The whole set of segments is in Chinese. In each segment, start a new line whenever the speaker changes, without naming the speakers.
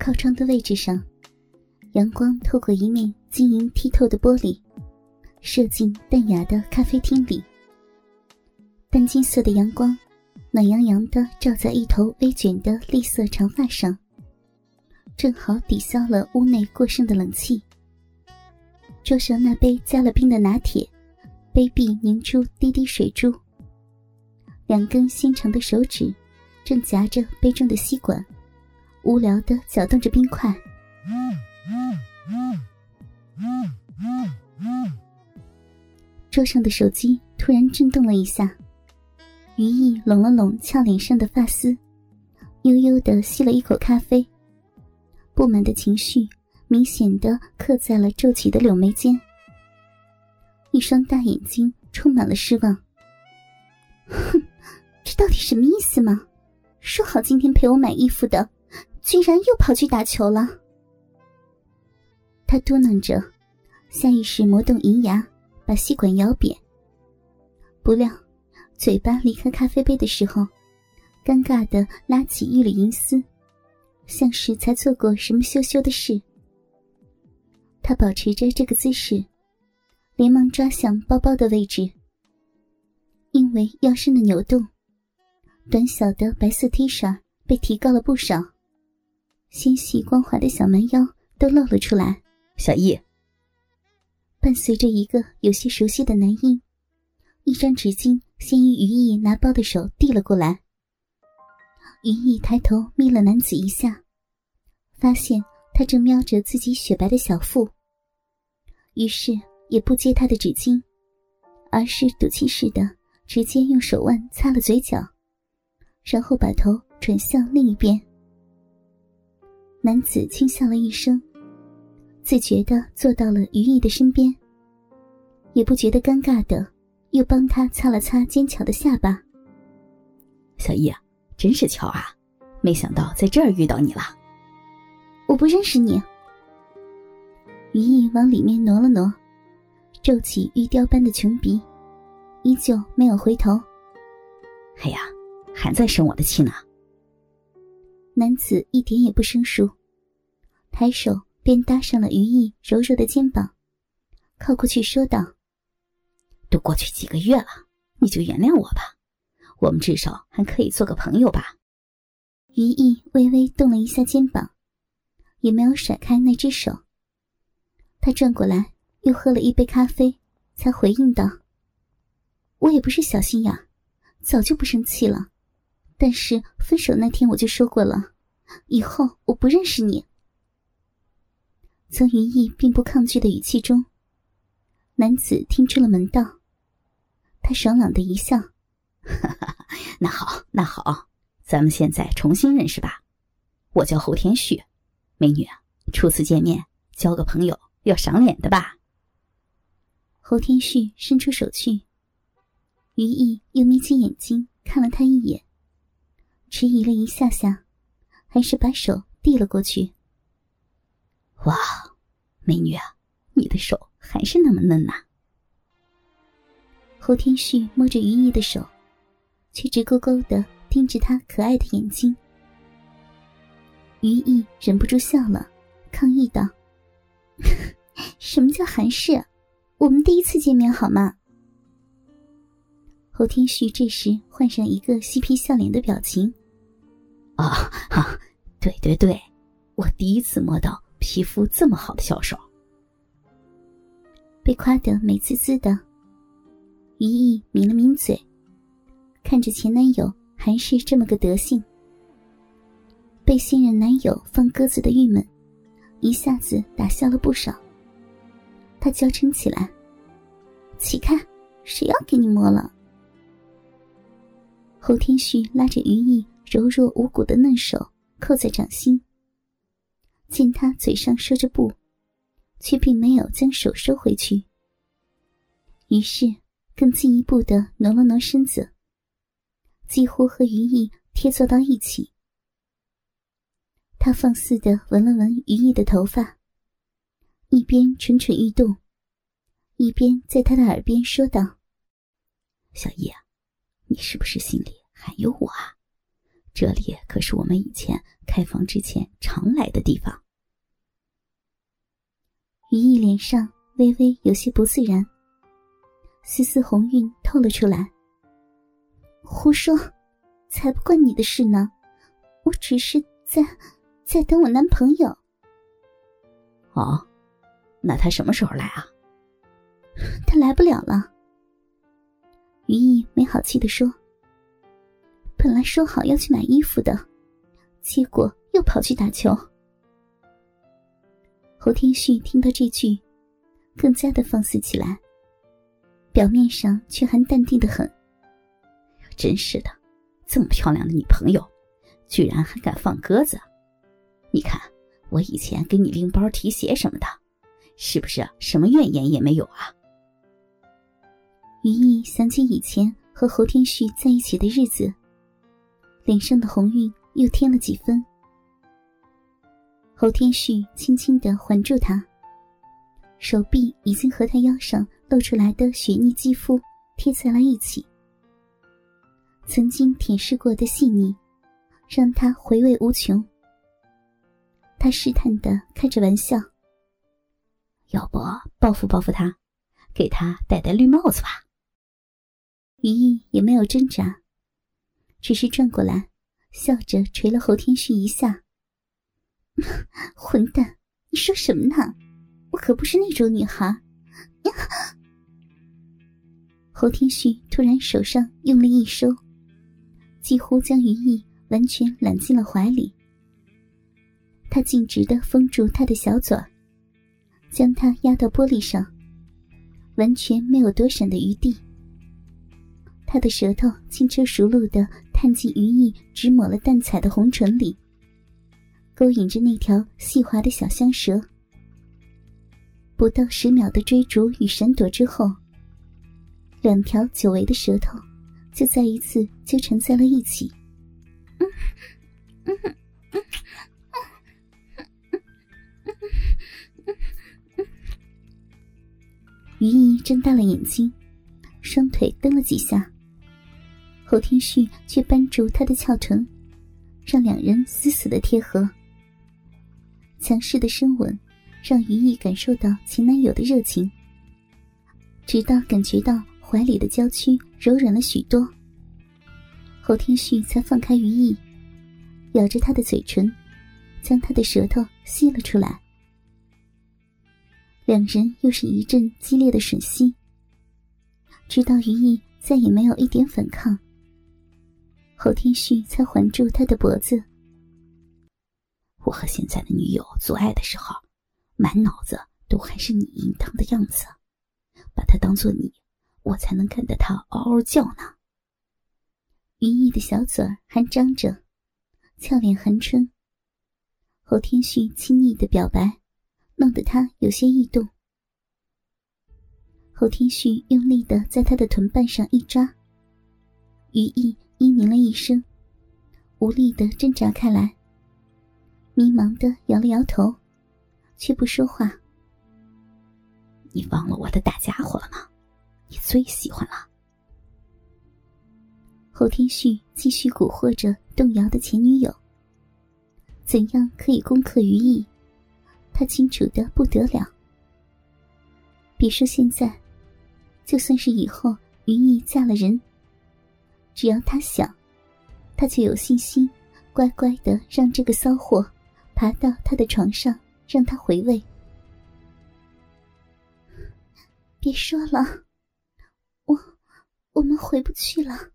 靠窗的位置上，阳光透过一面晶莹剔透的玻璃，射进淡雅的咖啡厅里。淡金色的阳光，暖洋洋的照在一头微卷的栗色长发上，正好抵消了屋内过剩的冷气。桌上那杯加了冰的拿铁，杯壁凝出滴滴水珠。两根纤长的手指，正夹着杯中的吸管，无聊的搅动着冰块。桌上的手机突然震动了一下，于毅拢了拢俏脸上的发丝，悠悠的吸了一口咖啡，不满的情绪明显的刻在了皱起的柳眉间，一双大眼睛充满了失望。哼。这到底什么意思吗？说好今天陪我买衣服的，居然又跑去打球了。他嘟囔着，下意识磨动银牙，把吸管咬扁。不料，嘴巴离开咖啡杯的时候，尴尬的拉起一缕银丝，像是才做过什么羞羞的事。他保持着这个姿势，连忙抓向包包的位置，因为腰身的扭动。短小的白色 T 恤被提高了不少，纤细光滑的小蛮腰都露了出来。
小易，
伴随着一个有些熟悉的男音，一张纸巾先于于毅拿包的手递了过来。于毅抬头眯了男子一下，发现他正瞄着自己雪白的小腹，于是也不接他的纸巾，而是赌气似的直接用手腕擦了嘴角。然后把头转向另一边，男子轻笑了一声，自觉的坐到了于毅的身边，也不觉得尴尬的，又帮他擦了擦尖巧的下巴。
小易啊，真是巧啊，没想到在这儿遇到你了。
我不认识你。于毅往里面挪了挪，皱起玉雕般的琼鼻，依旧没有回头。
哎呀。还在生我的气呢。
男子一点也不生疏，抬手便搭上了于毅柔柔的肩膀，靠过去说道：“
都过去几个月了，你就原谅我吧，我们至少还可以做个朋友吧。”
于毅微微动了一下肩膀，也没有甩开那只手。他转过来，又喝了一杯咖啡，才回应道：“我也不是小心眼，早就不生气了。”但是分手那天我就说过了，以后我不认识你。从于毅并不抗拒的语气中，男子听出了门道。他爽朗的一笑：“哈哈
那好，那好，咱们现在重新认识吧。我叫侯天旭，美女，初次见面，交个朋友要赏脸的吧？”
侯天旭伸出手去，于毅又眯起眼睛看了他一眼。迟疑了一下下，还是把手递了过去。
哇，美女啊，你的手还是那么嫩呐！
侯天旭摸着于毅的手，却直勾勾的盯着他可爱的眼睛。于毅忍不住笑了，抗议道：“ 什么叫韩式？我们第一次见面好吗？”侯天旭这时换上一个嬉皮笑脸的表情。
啊哈，对对对，我第一次摸到皮肤这么好的小手，
被夸得美滋滋的。于毅抿了抿嘴，看着前男友还是这么个德性，被现任男友放鸽子的郁闷，一下子打消了不少。他娇嗔起来：“起开，谁要给你摸了？”侯天旭拉着于毅。柔弱无骨的嫩手扣在掌心，见他嘴上说着不，却并没有将手收回去，于是更进一步的挪了挪身子，几乎和于毅贴坐到一起。他放肆的闻了闻于毅的头发，一边蠢蠢欲动，一边在他的耳边说道：“
小叶，你是不是心里还有我啊？”这里可是我们以前开房之前常来的地方。
于毅脸上微微有些不自然，丝丝红晕透了出来。胡说，才不关你的事呢！我只是在在等我男朋友。
哦，那他什么时候来啊？
他来不了了。于毅没好气的说：“本来说好要去买衣服的，结果又跑去打球。”侯天旭听到这句，更加的放肆起来，表面上却还淡定的很。
真是的，这么漂亮的女朋友，居然还敢放鸽子！你看我以前给你拎包提鞋什么的，是不是什么怨言也没有啊？
于毅想起以前和侯天旭在一起的日子，脸上的红晕又添了几分。侯天旭轻轻的环住她，手臂已经和他腰上露出来的雪腻肌肤贴在了一起。曾经舔舐过的细腻，让他回味无穷。他试探的开着玩笑：“
要不报复报复他，给他戴戴绿帽子吧？”
于毅也没有挣扎，只是转过来，笑着捶了侯天旭一下：“ 混蛋，你说什么呢？我可不是那种女孩。”侯天旭突然手上用力一收。几乎将于毅完全揽进了怀里，他径直的封住他的小嘴，将他压到玻璃上，完全没有躲闪的余地。他的舌头轻车熟路的探进于毅只抹了淡彩的红唇里，勾引着那条细滑的小香舌。不到十秒的追逐与闪躲之后，两条久违的舌头。就再一次纠缠在了一起。于毅睁大了眼睛，双腿蹬了几下。侯天旭却扳住他的翘臀，让两人死死的贴合。强势的深吻让于毅感受到前男友的热情，直到感觉到。怀里的娇躯柔软了许多，侯天旭才放开于毅，咬着他的嘴唇，将他的舌头吸了出来。两人又是一阵激烈的吮吸，直到于毅再也没有一点反抗，侯天旭才环住他的脖子。
我和现在的女友做爱的时候，满脑子都还是你淫荡的样子，把她当做你。我才能看得他嗷嗷叫呢。于毅的小嘴还张着，俏脸含春。侯天旭亲昵的表白，弄得他有些异动。侯天旭用力的在他的臀瓣上一抓，于毅嘤咛了一声，无力的挣扎开来，迷茫的摇了摇头，却不说话。你忘了我的大家伙了吗？你最喜欢了。侯天旭继续蛊惑着动摇的前女友。怎样可以攻克于毅？他清楚的不得了。别说现在，就算是以后于毅嫁了人，只要他想，他就有信心，乖乖的让这个骚货爬到他的床上，让他回味。别说了。我我们回不去了。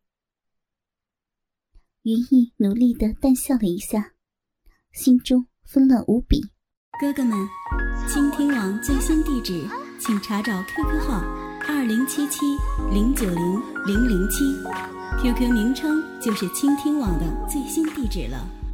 于毅努力的淡笑了一下，心中纷乱无比。
哥哥们，倾听网最新地址，请查找 QQ 号二零七七零九零零零七，QQ 名称就是倾听网的最新地址了。